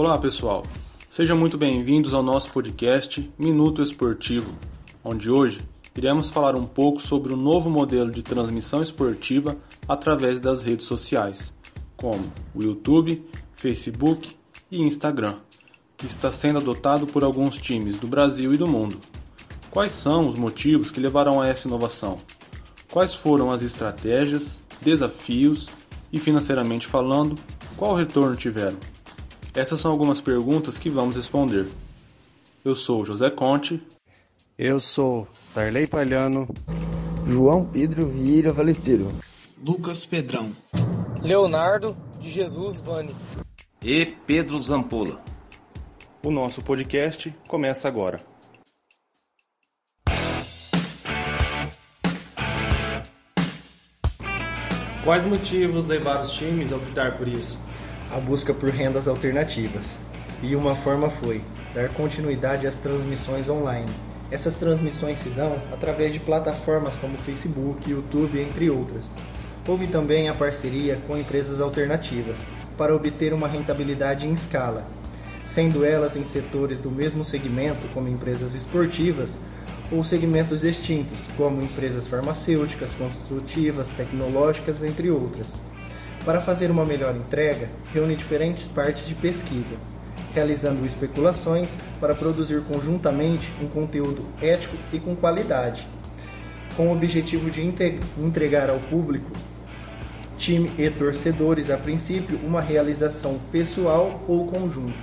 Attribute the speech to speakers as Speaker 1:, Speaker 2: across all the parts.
Speaker 1: Olá pessoal, sejam muito bem-vindos ao nosso podcast Minuto Esportivo, onde hoje iremos falar um pouco sobre o novo modelo de transmissão esportiva através das redes sociais, como o YouTube, Facebook e Instagram, que está sendo adotado por alguns times do Brasil e do mundo. Quais são os motivos que levaram a essa inovação? Quais foram as estratégias, desafios e, financeiramente falando, qual retorno tiveram? Essas são algumas perguntas que vamos responder. Eu sou José Conte.
Speaker 2: Eu sou Darley Palhano.
Speaker 3: João Pedro Vieira Valesteiro.
Speaker 4: Lucas Pedrão.
Speaker 5: Leonardo de Jesus Vani.
Speaker 6: E Pedro Zampola.
Speaker 1: O nosso podcast começa agora.
Speaker 7: Quais motivos levaram os times a optar por isso?
Speaker 8: A busca por rendas alternativas. E uma forma foi dar continuidade às transmissões online. Essas transmissões se dão através de plataformas como Facebook, YouTube, entre outras. Houve também a parceria com empresas alternativas para obter uma rentabilidade em escala, sendo elas em setores do mesmo segmento, como empresas esportivas, ou segmentos distintos, como empresas farmacêuticas, construtivas, tecnológicas, entre outras. Para fazer uma melhor entrega, reúne diferentes partes de pesquisa, realizando especulações para produzir conjuntamente um conteúdo ético e com qualidade, com o objetivo de entregar ao público, time e torcedores, a princípio, uma realização pessoal ou conjunta.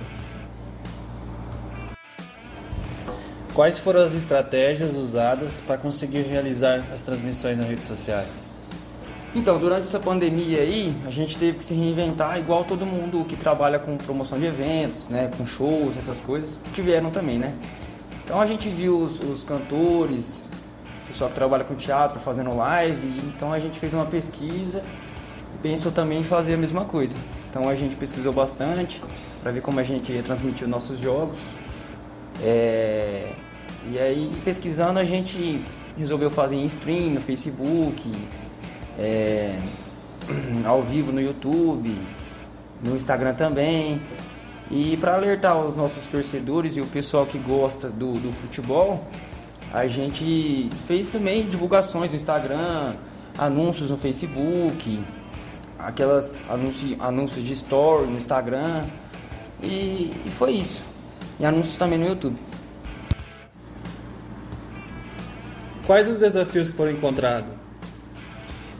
Speaker 7: Quais foram as estratégias usadas para conseguir realizar as transmissões nas redes sociais?
Speaker 9: Então, durante essa pandemia aí, a gente teve que se reinventar igual todo mundo que trabalha com promoção de eventos, né, com shows, essas coisas, tiveram também, né? Então a gente viu os, os cantores, o pessoal que trabalha com teatro fazendo live, então a gente fez uma pesquisa e pensou também em fazer a mesma coisa. Então a gente pesquisou bastante para ver como a gente ia transmitir os nossos jogos. É, e aí, pesquisando, a gente resolveu fazer em stream no Facebook, é, ao vivo no YouTube, no Instagram também. E para alertar os nossos torcedores e o pessoal que gosta do, do futebol, a gente fez também divulgações no Instagram, anúncios no Facebook, aquelas anúncios, anúncios de story no Instagram. E, e foi isso. E anúncios também no YouTube.
Speaker 7: Quais os desafios que foram encontrados?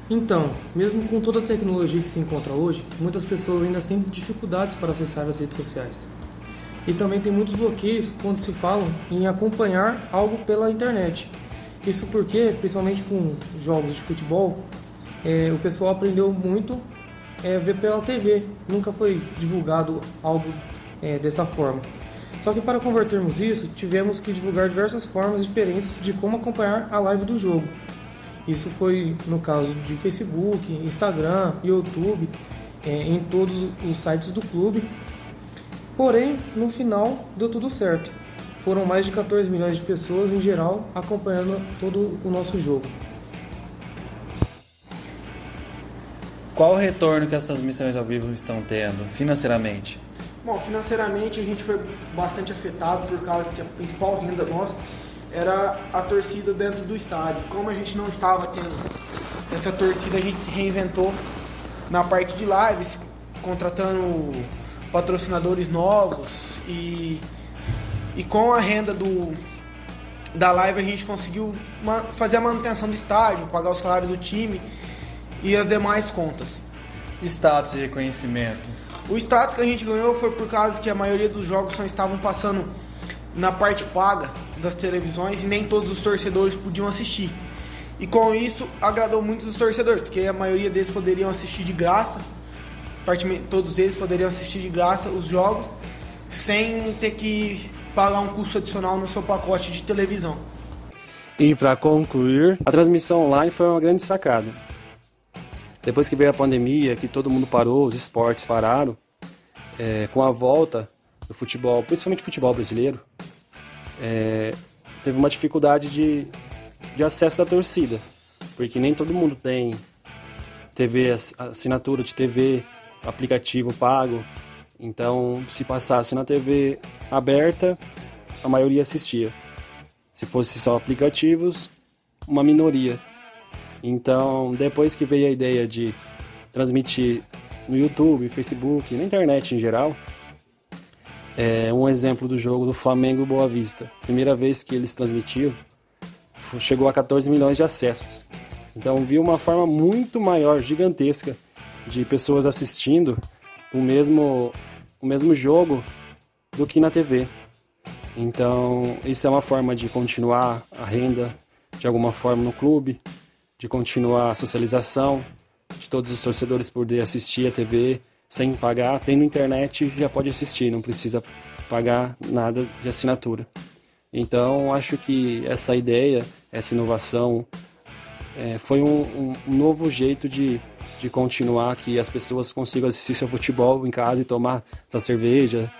Speaker 10: Então, mesmo com toda a tecnologia que se encontra hoje, muitas pessoas ainda sentem dificuldades para acessar as redes sociais. E também tem muitos bloqueios quando se falam em acompanhar algo pela internet. Isso porque, principalmente com jogos de futebol, é, o pessoal aprendeu muito é, ver pela TV. Nunca foi divulgado algo é, dessa forma. Só que para convertermos isso, tivemos que divulgar diversas formas diferentes de como acompanhar a live do jogo. Isso foi no caso de Facebook, Instagram, YouTube, é, em todos os sites do clube. Porém, no final deu tudo certo. Foram mais de 14 milhões de pessoas em geral acompanhando todo o nosso jogo.
Speaker 7: Qual o retorno que as transmissões ao vivo estão tendo financeiramente?
Speaker 4: Bom, financeiramente a gente foi bastante afetado por causa que a principal renda nossa era a torcida dentro do estádio. Como a gente não estava tendo essa torcida, a gente se reinventou na parte de lives, contratando patrocinadores novos e, e com a renda do, da live a gente conseguiu fazer a manutenção do estádio, pagar o salário do time e as demais contas.
Speaker 7: Status e reconhecimento.
Speaker 4: O status que a gente ganhou foi por causa que a maioria dos jogos só estavam passando na parte paga das televisões e nem todos os torcedores podiam assistir. E com isso agradou muito os torcedores, porque a maioria deles poderiam assistir de graça, todos eles poderiam assistir de graça os jogos sem ter que pagar um custo adicional no seu pacote de televisão.
Speaker 2: E para concluir, a transmissão online foi uma grande sacada. Depois que veio a pandemia, que todo mundo parou, os esportes pararam, é, com a volta do futebol, principalmente futebol brasileiro, é, teve uma dificuldade de, de acesso da torcida, porque nem todo mundo tem TV, assinatura de TV, aplicativo pago, Então, se passasse na TV aberta, a maioria assistia. Se fosse só aplicativos, uma minoria. Então, depois que veio a ideia de transmitir no YouTube, Facebook, na internet em geral, é um exemplo do jogo do Flamengo Boa Vista. Primeira vez que eles transmitiram, chegou a 14 milhões de acessos. Então, vi uma forma muito maior, gigantesca, de pessoas assistindo o mesmo, o mesmo jogo do que na TV. Então, isso é uma forma de continuar a renda de alguma forma no clube, de continuar a socialização, de todos os torcedores poder assistir a TV sem pagar, tendo internet já pode assistir, não precisa pagar nada de assinatura. Então, acho que essa ideia, essa inovação, é, foi um, um, novo jeito de, de continuar que as pessoas consigam assistir seu futebol em casa e tomar sua cerveja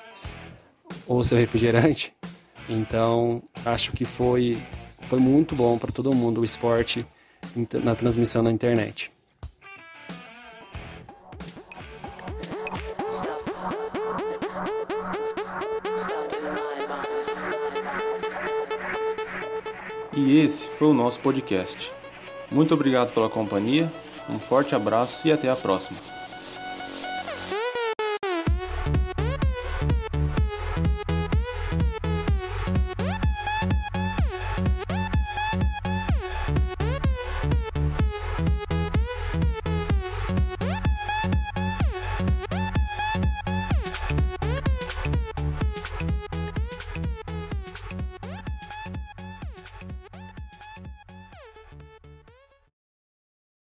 Speaker 2: ou seu refrigerante. Então, acho que foi, foi muito bom para todo mundo o esporte na transmissão na internet.
Speaker 1: E esse foi o nosso podcast. Muito obrigado pela companhia, um forte abraço e até a próxima.